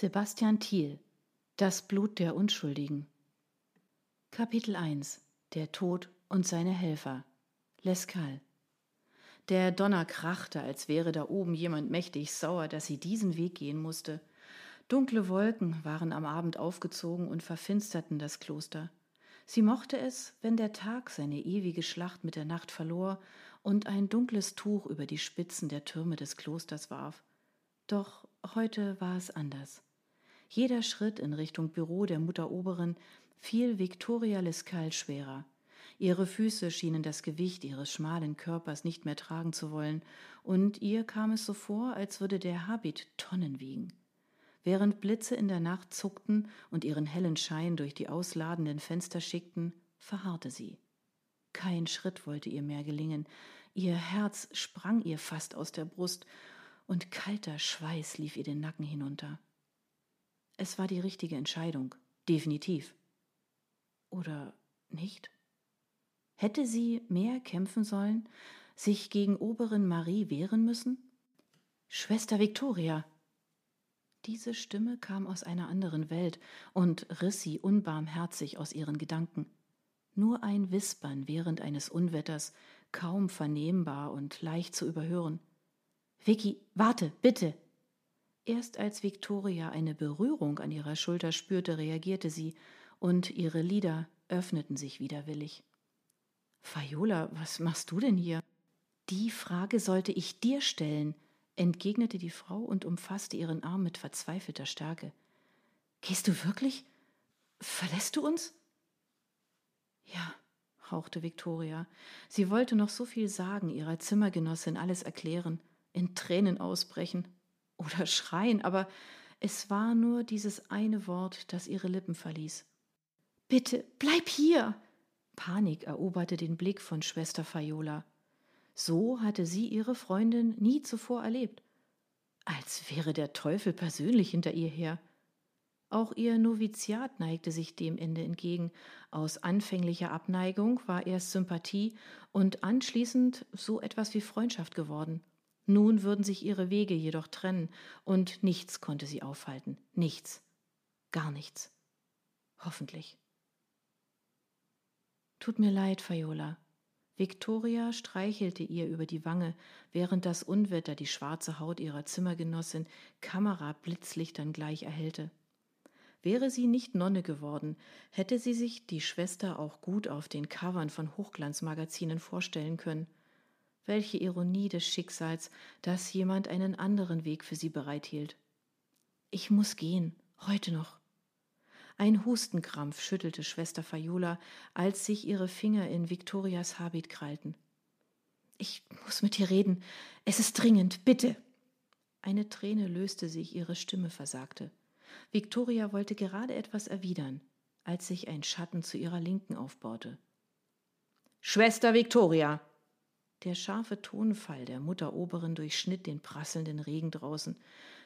Sebastian Thiel Das Blut der Unschuldigen Kapitel 1 Der Tod und seine Helfer Lescal Der Donner krachte, als wäre da oben jemand mächtig sauer, dass sie diesen Weg gehen musste. Dunkle Wolken waren am Abend aufgezogen und verfinsterten das Kloster. Sie mochte es, wenn der Tag seine ewige Schlacht mit der Nacht verlor und ein dunkles Tuch über die Spitzen der Türme des Klosters warf. Doch heute war es anders. Jeder Schritt in Richtung Büro der Mutter Oberin fiel Victoria Lescal schwerer. Ihre Füße schienen das Gewicht ihres schmalen Körpers nicht mehr tragen zu wollen, und ihr kam es so vor, als würde der Habit Tonnen wiegen. Während Blitze in der Nacht zuckten und ihren hellen Schein durch die ausladenden Fenster schickten, verharrte sie. Kein Schritt wollte ihr mehr gelingen, ihr Herz sprang ihr fast aus der Brust, und kalter Schweiß lief ihr den Nacken hinunter. Es war die richtige Entscheidung, definitiv. Oder nicht? Hätte sie mehr kämpfen sollen, sich gegen Oberin Marie wehren müssen? Schwester Victoria! Diese Stimme kam aus einer anderen Welt und riss sie unbarmherzig aus ihren Gedanken. Nur ein Wispern während eines Unwetters, kaum vernehmbar und leicht zu überhören. Vicky, warte, bitte! Erst als Victoria eine Berührung an ihrer Schulter spürte, reagierte sie, und ihre Lider öffneten sich widerwillig. Fayola, was machst du denn hier? Die Frage sollte ich dir stellen, entgegnete die Frau und umfasste ihren Arm mit verzweifelter Stärke. Gehst du wirklich? Verlässt du uns? Ja, hauchte Victoria. Sie wollte noch so viel sagen, ihrer Zimmergenossin alles erklären, in Tränen ausbrechen oder schreien, aber es war nur dieses eine Wort, das ihre Lippen verließ. Bitte, bleib hier! Panik eroberte den Blick von Schwester Fayola. So hatte sie ihre Freundin nie zuvor erlebt. Als wäre der Teufel persönlich hinter ihr her. Auch ihr Noviziat neigte sich dem Ende entgegen. Aus anfänglicher Abneigung war erst Sympathie und anschließend so etwas wie Freundschaft geworden. Nun würden sich ihre Wege jedoch trennen, und nichts konnte sie aufhalten. Nichts. Gar nichts. Hoffentlich. Tut mir leid, Fayola. Victoria streichelte ihr über die Wange, während das Unwetter die schwarze Haut ihrer Zimmergenossin Kamerablitzlichtern gleich erhellte. Wäre sie nicht Nonne geworden, hätte sie sich die Schwester auch gut auf den Covern von Hochglanzmagazinen vorstellen können. Welche Ironie des Schicksals, dass jemand einen anderen Weg für sie bereithielt. Ich muss gehen, heute noch. Ein Hustenkrampf schüttelte Schwester Fayola, als sich ihre Finger in Viktorias Habit krallten. Ich muss mit dir reden. Es ist dringend, bitte. Eine Träne löste sich, ihre Stimme versagte. Viktoria wollte gerade etwas erwidern, als sich ein Schatten zu ihrer Linken aufbaute. Schwester Viktoria, der scharfe Tonfall der Mutteroberin durchschnitt den prasselnden Regen draußen.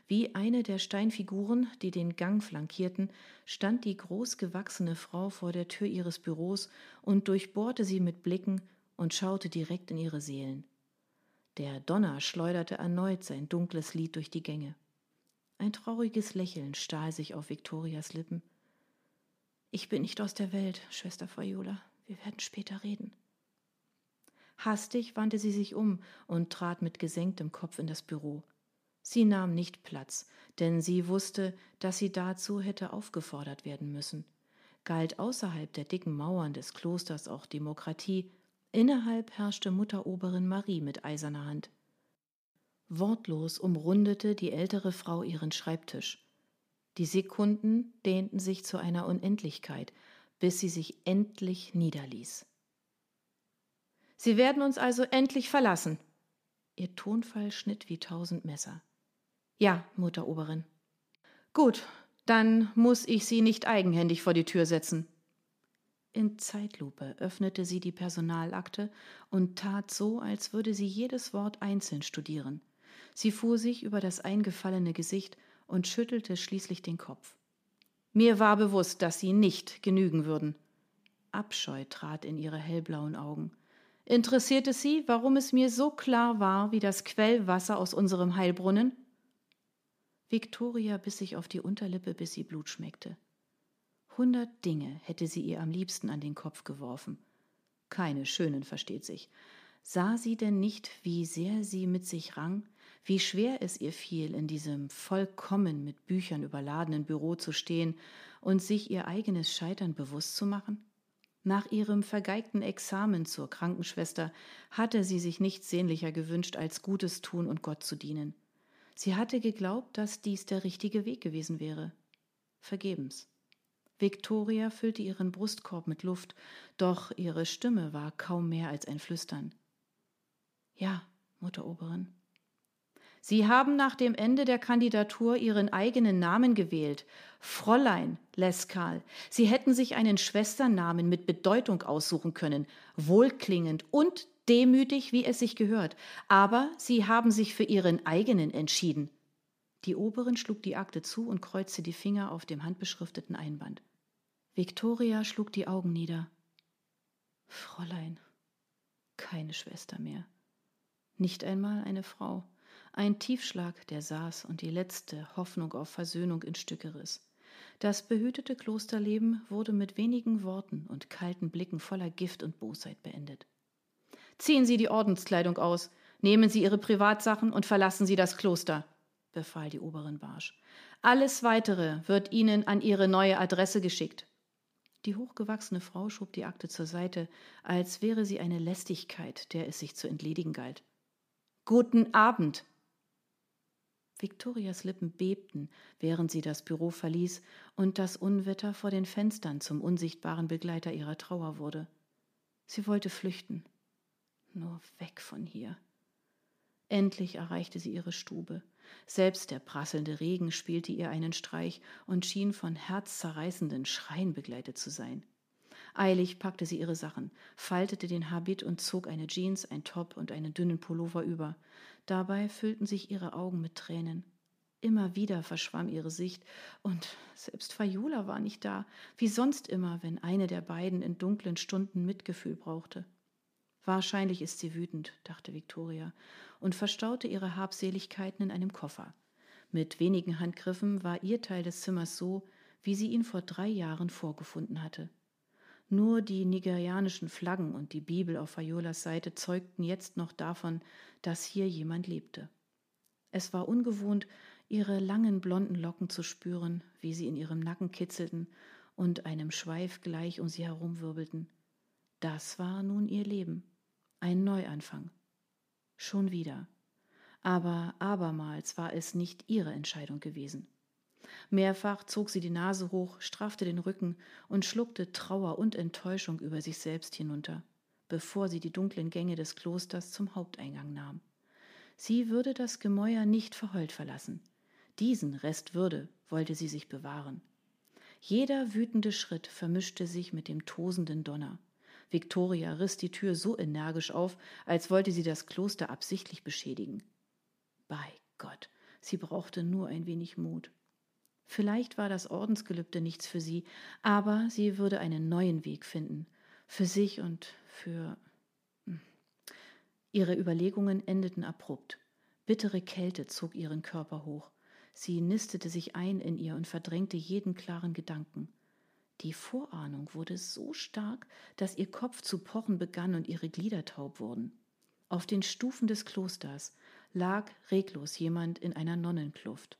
Wie eine der Steinfiguren, die den Gang flankierten, stand die großgewachsene Frau vor der Tür ihres Büros und durchbohrte sie mit Blicken und schaute direkt in ihre Seelen. Der Donner schleuderte erneut sein dunkles Lied durch die Gänge. Ein trauriges Lächeln stahl sich auf Viktorias Lippen. Ich bin nicht aus der Welt, Schwester Fayola. Wir werden später reden. Hastig wandte sie sich um und trat mit gesenktem Kopf in das Büro. Sie nahm nicht Platz, denn sie wusste, dass sie dazu hätte aufgefordert werden müssen. Galt außerhalb der dicken Mauern des Klosters auch Demokratie, innerhalb herrschte Mutteroberin Marie mit eiserner Hand. Wortlos umrundete die ältere Frau ihren Schreibtisch. Die Sekunden dehnten sich zu einer Unendlichkeit, bis sie sich endlich niederließ. Sie werden uns also endlich verlassen. Ihr Tonfall schnitt wie tausend Messer. Ja, Mutteroberin. Gut, dann muss ich Sie nicht eigenhändig vor die Tür setzen. In Zeitlupe öffnete sie die Personalakte und tat so, als würde sie jedes Wort einzeln studieren. Sie fuhr sich über das eingefallene Gesicht und schüttelte schließlich den Kopf. Mir war bewusst, dass Sie nicht genügen würden. Abscheu trat in ihre hellblauen Augen. Interessiert es Sie, warum es mir so klar war wie das Quellwasser aus unserem Heilbrunnen? Victoria biss sich auf die Unterlippe, bis sie Blut schmeckte. Hundert Dinge hätte sie ihr am liebsten an den Kopf geworfen. Keine schönen, versteht sich. Sah sie denn nicht, wie sehr sie mit sich rang, wie schwer es ihr fiel, in diesem vollkommen mit Büchern überladenen Büro zu stehen und sich ihr eigenes Scheitern bewusst zu machen? Nach ihrem vergeigten Examen zur Krankenschwester hatte sie sich nichts sehnlicher gewünscht, als Gutes tun und Gott zu dienen. Sie hatte geglaubt, dass dies der richtige Weg gewesen wäre. Vergebens. Victoria füllte ihren Brustkorb mit Luft, doch ihre Stimme war kaum mehr als ein Flüstern. Ja, Mutteroberin. Sie haben nach dem Ende der Kandidatur Ihren eigenen Namen gewählt. Fräulein Lescal. Sie hätten sich einen Schwesternamen mit Bedeutung aussuchen können, wohlklingend und demütig, wie es sich gehört. Aber Sie haben sich für Ihren eigenen entschieden. Die Oberin schlug die Akte zu und kreuzte die Finger auf dem handbeschrifteten Einband. Victoria schlug die Augen nieder. Fräulein, keine Schwester mehr. Nicht einmal eine Frau. Ein Tiefschlag, der saß und die letzte Hoffnung auf Versöhnung in Stücke riss. Das behütete Klosterleben wurde mit wenigen Worten und kalten Blicken voller Gift und Bosheit beendet. Ziehen Sie die Ordenskleidung aus, nehmen Sie Ihre Privatsachen und verlassen Sie das Kloster, befahl die Oberin barsch. Alles weitere wird Ihnen an Ihre neue Adresse geschickt. Die hochgewachsene Frau schob die Akte zur Seite, als wäre sie eine Lästigkeit, der es sich zu entledigen galt. Guten Abend, Victorias Lippen bebten, während sie das Büro verließ und das Unwetter vor den Fenstern zum unsichtbaren Begleiter ihrer Trauer wurde. Sie wollte flüchten. Nur weg von hier. Endlich erreichte sie ihre Stube. Selbst der prasselnde Regen spielte ihr einen Streich und schien von herzzerreißenden Schreien begleitet zu sein. Eilig packte sie ihre Sachen, faltete den Habit und zog eine Jeans, ein Top und einen dünnen Pullover über. Dabei füllten sich ihre Augen mit Tränen. Immer wieder verschwamm ihre Sicht, und selbst Fayula war nicht da, wie sonst immer, wenn eine der beiden in dunklen Stunden Mitgefühl brauchte. Wahrscheinlich ist sie wütend, dachte Victoria, und verstaute ihre Habseligkeiten in einem Koffer. Mit wenigen Handgriffen war ihr Teil des Zimmers so, wie sie ihn vor drei Jahren vorgefunden hatte. Nur die nigerianischen Flaggen und die Bibel auf Fayolas Seite zeugten jetzt noch davon, dass hier jemand lebte. Es war ungewohnt, ihre langen blonden Locken zu spüren, wie sie in ihrem Nacken kitzelten und einem Schweif gleich um sie herumwirbelten. Das war nun ihr Leben, ein Neuanfang. Schon wieder. Aber abermals war es nicht ihre Entscheidung gewesen. Mehrfach zog sie die Nase hoch, straffte den Rücken und schluckte Trauer und Enttäuschung über sich selbst hinunter, bevor sie die dunklen Gänge des Klosters zum Haupteingang nahm. Sie würde das Gemäuer nicht verheult verlassen. Diesen Rest Würde wollte sie sich bewahren. Jeder wütende Schritt vermischte sich mit dem tosenden Donner. Victoria riss die Tür so energisch auf, als wollte sie das Kloster absichtlich beschädigen. Bei Gott, sie brauchte nur ein wenig Mut. Vielleicht war das Ordensgelübde nichts für sie, aber sie würde einen neuen Weg finden, für sich und für. Hm. Ihre Überlegungen endeten abrupt. Bittere Kälte zog ihren Körper hoch. Sie nistete sich ein in ihr und verdrängte jeden klaren Gedanken. Die Vorahnung wurde so stark, dass ihr Kopf zu pochen begann und ihre Glieder taub wurden. Auf den Stufen des Klosters lag reglos jemand in einer Nonnenkluft.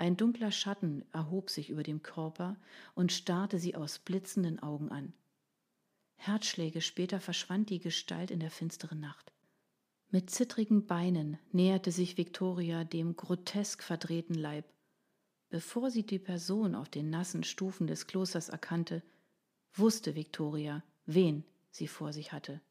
Ein dunkler Schatten erhob sich über dem Körper und starrte sie aus blitzenden Augen an. Herzschläge später verschwand die Gestalt in der finsteren Nacht. Mit zittrigen Beinen näherte sich Victoria dem grotesk verdrehten Leib. Bevor sie die Person auf den nassen Stufen des Klosters erkannte, wusste Victoria, wen sie vor sich hatte.